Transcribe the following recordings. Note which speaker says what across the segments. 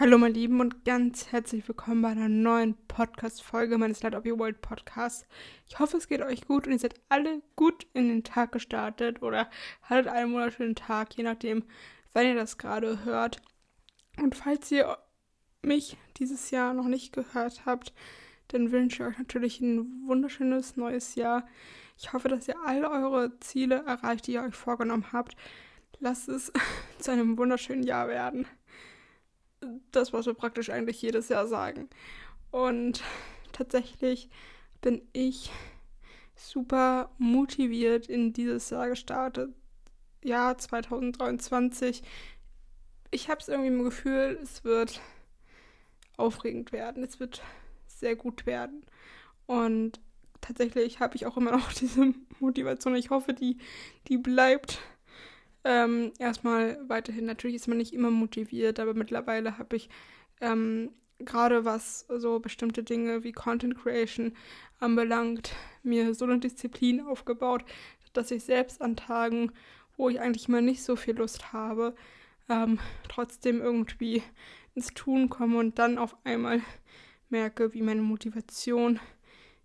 Speaker 1: Hallo meine Lieben und ganz herzlich willkommen bei einer neuen Podcast-Folge meines Light of Your World Podcasts. Ich hoffe, es geht euch gut und ihr seid alle gut in den Tag gestartet oder hattet einen wunderschönen Tag, je nachdem, wann ihr das gerade hört. Und falls ihr mich dieses Jahr noch nicht gehört habt, dann wünsche ich euch natürlich ein wunderschönes neues Jahr. Ich hoffe, dass ihr alle eure Ziele erreicht, die ihr euch vorgenommen habt. Lasst es zu einem wunderschönen Jahr werden das, was wir praktisch eigentlich jedes Jahr sagen. Und tatsächlich bin ich super motiviert in dieses Jahr gestartet. Jahr 2023. Ich habe es irgendwie im Gefühl, es wird aufregend werden. Es wird sehr gut werden. Und tatsächlich habe ich auch immer noch diese Motivation. Ich hoffe, die, die bleibt. Ähm, erstmal weiterhin, natürlich ist man nicht immer motiviert, aber mittlerweile habe ich ähm, gerade was so bestimmte Dinge wie Content Creation anbelangt, mir so eine Disziplin aufgebaut, dass ich selbst an Tagen, wo ich eigentlich mal nicht so viel Lust habe, ähm, trotzdem irgendwie ins Tun komme und dann auf einmal merke, wie meine Motivation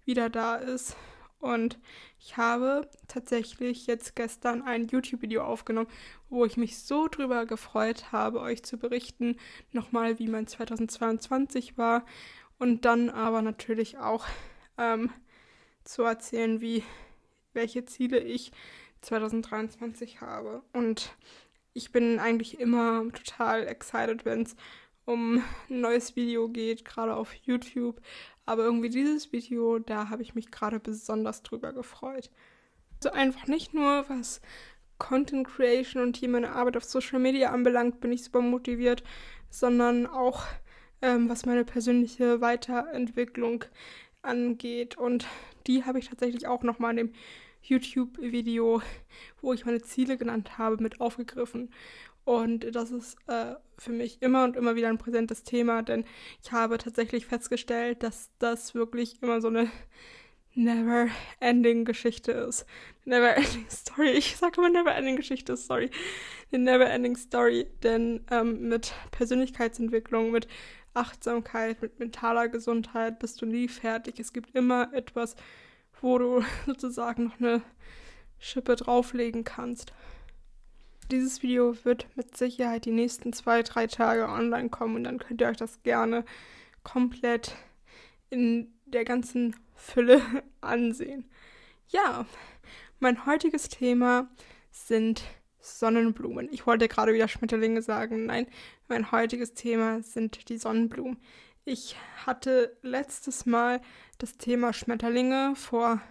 Speaker 1: wieder da ist und ich habe tatsächlich jetzt gestern ein YouTube-Video aufgenommen, wo ich mich so drüber gefreut habe, euch zu berichten, nochmal, wie mein 2022 war. Und dann aber natürlich auch ähm, zu erzählen, wie welche Ziele ich 2023 habe. Und ich bin eigentlich immer total excited, wenn es um ein neues Video geht, gerade auf YouTube. Aber irgendwie dieses Video, da habe ich mich gerade besonders drüber gefreut. Also einfach nicht nur, was Content Creation und hier meine Arbeit auf Social Media anbelangt, bin ich super motiviert, sondern auch ähm, was meine persönliche Weiterentwicklung angeht. Und die habe ich tatsächlich auch nochmal in dem YouTube-Video, wo ich meine Ziele genannt habe, mit aufgegriffen. Und das ist äh, für mich immer und immer wieder ein präsentes Thema, denn ich habe tatsächlich festgestellt, dass das wirklich immer so eine never-ending Geschichte ist. Never-ending Story. Ich sage immer never-ending Geschichte, sorry. Eine never-ending Story, denn ähm, mit Persönlichkeitsentwicklung, mit Achtsamkeit, mit mentaler Gesundheit bist du nie fertig. Es gibt immer etwas, wo du sozusagen noch eine Schippe drauflegen kannst. Dieses Video wird mit Sicherheit die nächsten zwei, drei Tage online kommen und dann könnt ihr euch das gerne komplett in der ganzen Fülle ansehen. Ja, mein heutiges Thema sind Sonnenblumen. Ich wollte gerade wieder Schmetterlinge sagen. Nein, mein heutiges Thema sind die Sonnenblumen. Ich hatte letztes Mal das Thema Schmetterlinge vor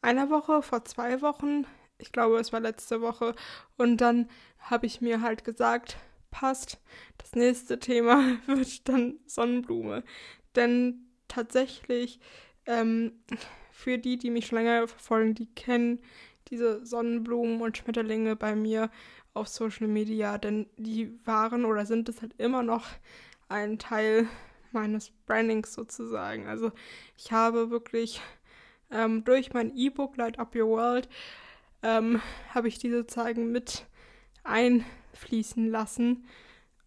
Speaker 1: einer Woche, vor zwei Wochen ich glaube, es war letzte Woche. Und dann habe ich mir halt gesagt, passt, das nächste Thema wird dann Sonnenblume. Denn tatsächlich, ähm, für die, die mich schon länger verfolgen, die kennen diese Sonnenblumen und Schmetterlinge bei mir auf Social Media, denn die waren oder sind es halt immer noch ein Teil meines Brandings sozusagen. Also ich habe wirklich ähm, durch mein E-Book Light Up Your World ähm, habe ich diese Zeigen mit einfließen lassen.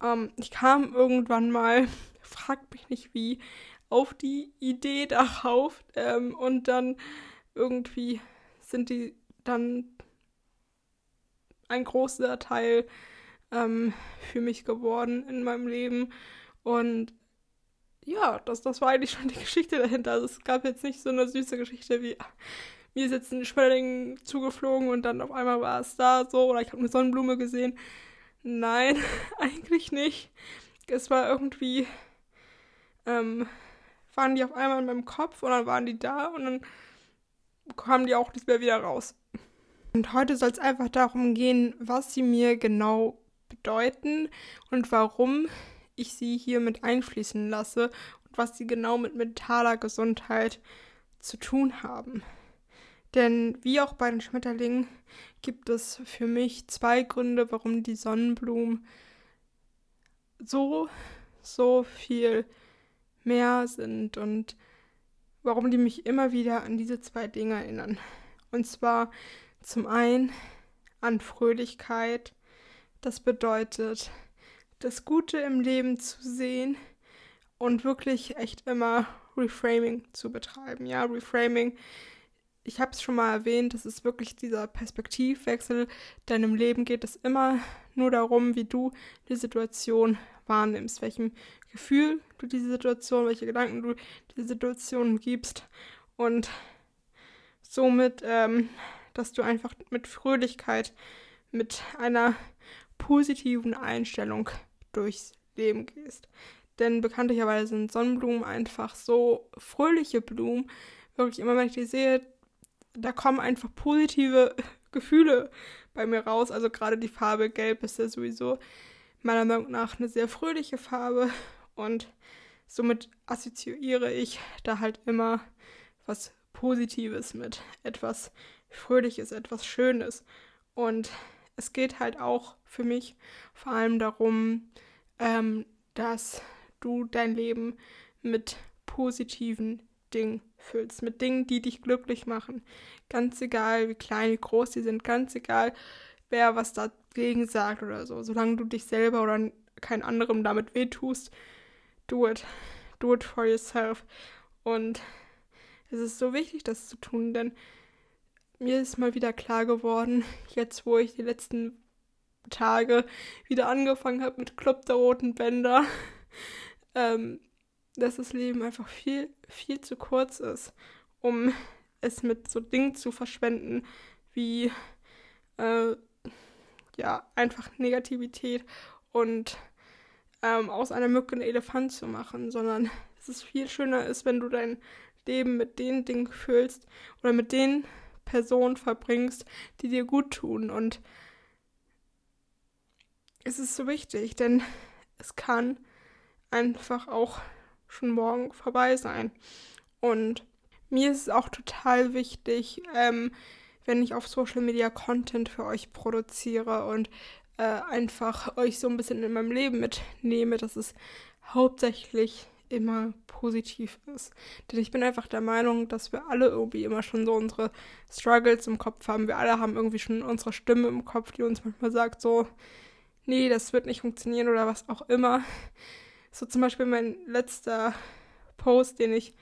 Speaker 1: Ähm, ich kam irgendwann mal, fragt mich nicht wie, auf die Idee darauf ähm, und dann irgendwie sind die dann ein großer Teil ähm, für mich geworden in meinem Leben und ja, das, das war eigentlich schon die Geschichte dahinter. Also es gab jetzt nicht so eine süße Geschichte wie, mir ist jetzt ein Schmetterling zugeflogen und dann auf einmal war es da so oder ich habe eine Sonnenblume gesehen. Nein, eigentlich nicht. Es war irgendwie, ähm, waren die auf einmal in meinem Kopf und dann waren die da und dann kamen die auch nicht mehr wieder raus. Und heute soll es einfach darum gehen, was sie mir genau bedeuten und warum ich sie hier mit einfließen lasse und was sie genau mit mentaler Gesundheit zu tun haben. Denn wie auch bei den Schmetterlingen gibt es für mich zwei Gründe, warum die Sonnenblumen so, so viel mehr sind und warum die mich immer wieder an diese zwei Dinge erinnern. Und zwar zum einen an Fröhlichkeit. Das bedeutet, das Gute im Leben zu sehen und wirklich echt immer Reframing zu betreiben. Ja, Reframing. Ich habe es schon mal erwähnt, das ist wirklich dieser Perspektivwechsel. Deinem Leben geht es immer nur darum, wie du die Situation wahrnimmst, welchem Gefühl du diese Situation, welche Gedanken du diese Situation gibst und somit, ähm, dass du einfach mit Fröhlichkeit, mit einer positiven Einstellung durchs Leben gehst. Denn bekanntlicherweise sind Sonnenblumen einfach so fröhliche Blumen. Wirklich immer, wenn ich die sehe, da kommen einfach positive Gefühle bei mir raus. Also gerade die Farbe Gelb ist ja sowieso meiner Meinung nach eine sehr fröhliche Farbe und somit assoziiere ich da halt immer was Positives mit, etwas Fröhliches, etwas Schönes. Und es geht halt auch für mich vor allem darum, ähm, dass du dein Leben mit positiven Dingen füllst, mit Dingen, die dich glücklich machen. Ganz egal, wie klein, wie groß sie sind, ganz egal, wer was dagegen sagt oder so. Solange du dich selber oder kein anderem damit wehtust, do it. Do it for yourself. Und es ist so wichtig, das zu tun, denn mir ist mal wieder klar geworden, jetzt wo ich die letzten Tage wieder angefangen habe mit Club der Roten Bänder, ähm, dass das Leben einfach viel, viel zu kurz ist, um es mit so Dingen zu verschwenden, wie äh, ja, einfach Negativität und ähm, aus einer Mücke einen Elefant zu machen, sondern dass es viel schöner ist, wenn du dein Leben mit den Dingen füllst oder mit den Personen verbringst, die dir gut tun. Und es ist so wichtig, denn es kann einfach auch schon morgen vorbei sein. Und mir ist es auch total wichtig, ähm, wenn ich auf Social Media Content für euch produziere und äh, einfach euch so ein bisschen in meinem Leben mitnehme, dass es hauptsächlich immer positiv ist. Denn ich bin einfach der Meinung, dass wir alle irgendwie immer schon so unsere Struggles im Kopf haben. Wir alle haben irgendwie schon unsere Stimme im Kopf, die uns manchmal sagt, so, nee, das wird nicht funktionieren oder was auch immer. So zum Beispiel mein letzter Post, den ich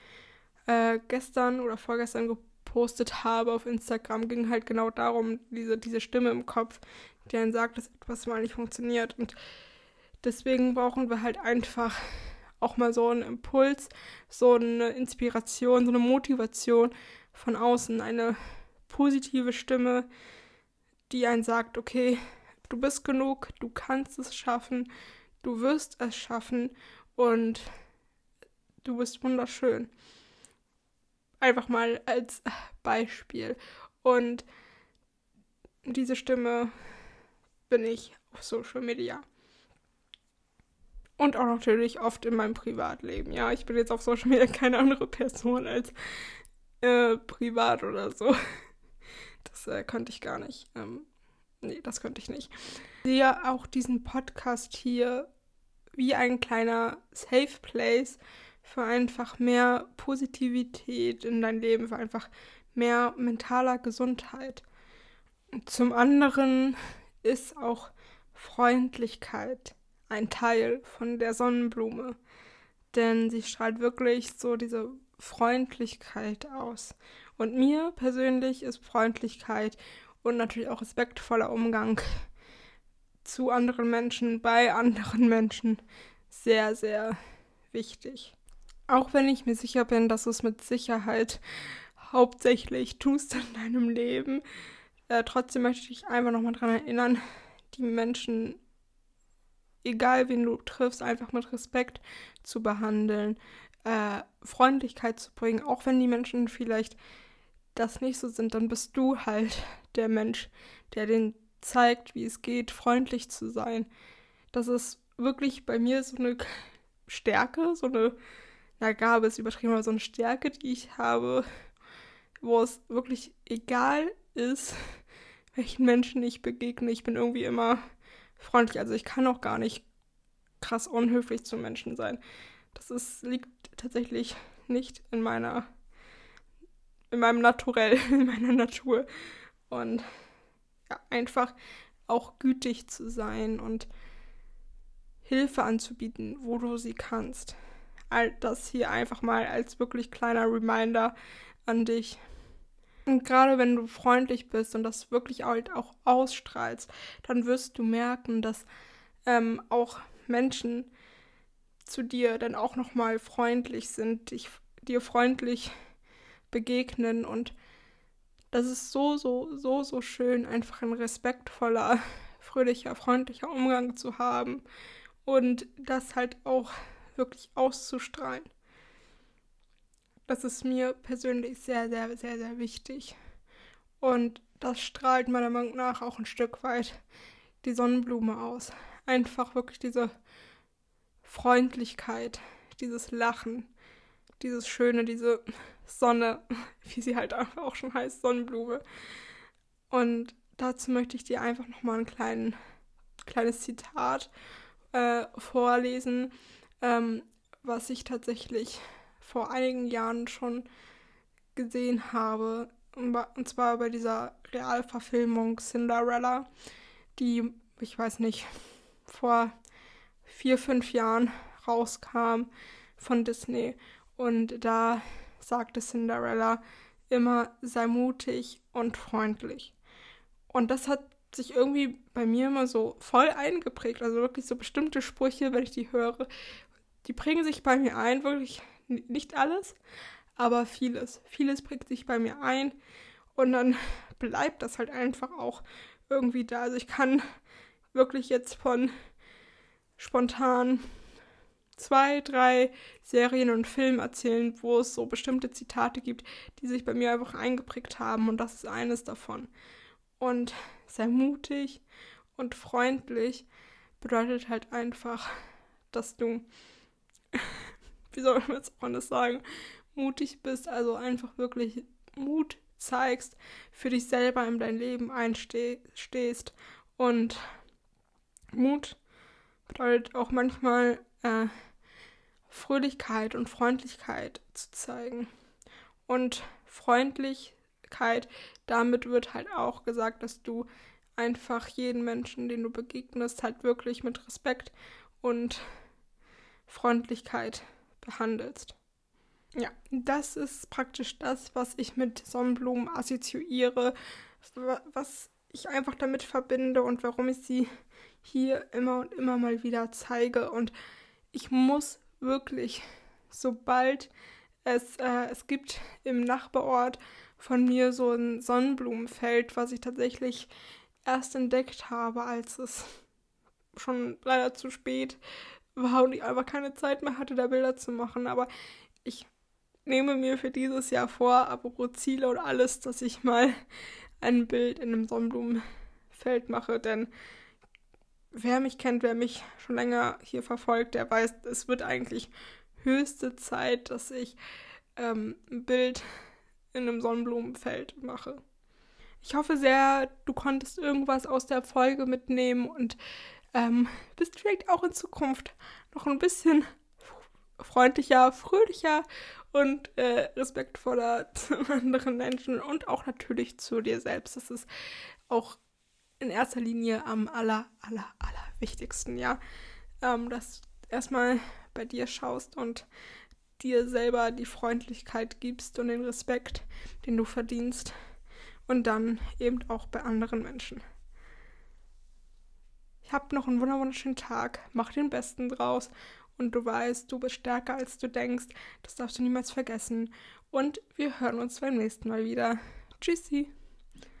Speaker 1: äh, gestern oder vorgestern gepostet habe auf Instagram, ging halt genau darum, diese, diese Stimme im Kopf, die einen sagt, dass etwas mal nicht funktioniert. Und deswegen brauchen wir halt einfach auch mal so einen Impuls, so eine Inspiration, so eine Motivation von außen, eine positive Stimme, die einen sagt, okay, du bist genug, du kannst es schaffen, du wirst es schaffen und du bist wunderschön. Einfach mal als Beispiel. Und diese Stimme bin ich auf Social Media. Und auch natürlich oft in meinem Privatleben. Ja, ich bin jetzt auf Social Media keine andere Person als äh, privat oder so. Das äh, könnte ich gar nicht. Ähm, nee, das könnte ich nicht. Ich sehe auch diesen Podcast hier wie ein kleiner Safe Place für einfach mehr Positivität in dein Leben, für einfach mehr mentaler Gesundheit. Zum anderen ist auch Freundlichkeit ein Teil von der Sonnenblume, denn sie strahlt wirklich so diese Freundlichkeit aus. Und mir persönlich ist Freundlichkeit und natürlich auch respektvoller Umgang zu anderen Menschen, bei anderen Menschen sehr, sehr wichtig. Auch wenn ich mir sicher bin, dass du es mit Sicherheit hauptsächlich tust in deinem Leben, äh, trotzdem möchte ich einfach nochmal daran erinnern, die Menschen egal wen du triffst, einfach mit Respekt zu behandeln, äh, Freundlichkeit zu bringen, auch wenn die Menschen vielleicht das nicht so sind, dann bist du halt der Mensch, der den zeigt, wie es geht, freundlich zu sein. Das ist wirklich bei mir so eine Stärke, so eine, na Gabe ist übertrieben, aber so eine Stärke, die ich habe, wo es wirklich egal ist, welchen Menschen ich begegne. Ich bin irgendwie immer freundlich. Also ich kann auch gar nicht krass unhöflich zu Menschen sein. Das ist, liegt tatsächlich nicht in meiner, in meinem Naturell, in meiner Natur. Und ja, einfach auch gütig zu sein und Hilfe anzubieten, wo du sie kannst. All das hier einfach mal als wirklich kleiner Reminder an dich. Und gerade wenn du freundlich bist und das wirklich halt auch ausstrahlst, dann wirst du merken, dass ähm, auch Menschen zu dir dann auch nochmal freundlich sind, dich, dir freundlich begegnen und das ist so, so, so, so schön, einfach ein respektvoller, fröhlicher, freundlicher Umgang zu haben und das halt auch wirklich auszustrahlen. Das ist mir persönlich sehr, sehr, sehr, sehr wichtig. Und das strahlt meiner Meinung nach auch ein Stück weit die Sonnenblume aus. Einfach wirklich diese Freundlichkeit, dieses Lachen, dieses Schöne, diese Sonne, wie sie halt auch schon heißt, Sonnenblume. Und dazu möchte ich dir einfach nochmal ein klein, kleines Zitat äh, vorlesen, ähm, was ich tatsächlich vor einigen Jahren schon gesehen habe. Und zwar bei dieser Realverfilmung Cinderella, die, ich weiß nicht, vor vier, fünf Jahren rauskam von Disney. Und da sagte Cinderella immer, sei mutig und freundlich. Und das hat sich irgendwie bei mir immer so voll eingeprägt. Also wirklich so bestimmte Sprüche, wenn ich die höre, die bringen sich bei mir ein, wirklich nicht alles, aber vieles. Vieles prägt sich bei mir ein und dann bleibt das halt einfach auch irgendwie da. Also ich kann wirklich jetzt von spontan zwei, drei Serien und Filmen erzählen, wo es so bestimmte Zitate gibt, die sich bei mir einfach eingeprägt haben. Und das ist eines davon. Und sei mutig und freundlich bedeutet halt einfach, dass du, wie soll man jetzt auch anders sagen, mutig bist, also einfach wirklich Mut zeigst, für dich selber in dein Leben einstehst. Und Mut bedeutet auch manchmal äh, Fröhlichkeit und Freundlichkeit zu zeigen. Und Freundlichkeit, damit wird halt auch gesagt, dass du einfach jeden Menschen, den du begegnest, halt wirklich mit Respekt und Freundlichkeit behandelst. Ja, das ist praktisch das, was ich mit Sonnenblumen assoziiere, was ich einfach damit verbinde und warum ich sie hier immer und immer mal wieder zeige. Und ich muss wirklich, sobald es, äh, es gibt im Nachbarort von mir so ein Sonnenblumenfeld, was ich tatsächlich erst entdeckt habe, als es schon leider zu spät war und ich einfach keine Zeit mehr hatte, da Bilder zu machen. Aber ich nehme mir für dieses Jahr vor, apropos Ziele und alles, dass ich mal ein Bild in einem Sonnenblumenfeld mache, denn wer mich kennt, wer mich schon länger hier verfolgt, der weiß, es wird eigentlich höchste Zeit, dass ich ähm, ein Bild in einem Sonnenblumenfeld mache. Ich hoffe sehr, du konntest irgendwas aus der Folge mitnehmen und ähm, bist vielleicht auch in Zukunft noch ein bisschen freundlicher, fröhlicher und äh, respektvoller zu anderen Menschen und auch natürlich zu dir selbst. Das ist auch in erster Linie am aller, aller, aller wichtigsten, ja. Ähm, dass erstmal bei dir schaust und dir selber die Freundlichkeit gibst und den Respekt, den du verdienst. Und dann eben auch bei anderen Menschen. Ich habe noch einen wunderschönen Tag. Mach den Besten draus. Und du weißt, du bist stärker als du denkst. Das darfst du niemals vergessen. Und wir hören uns beim nächsten Mal wieder. Tschüssi.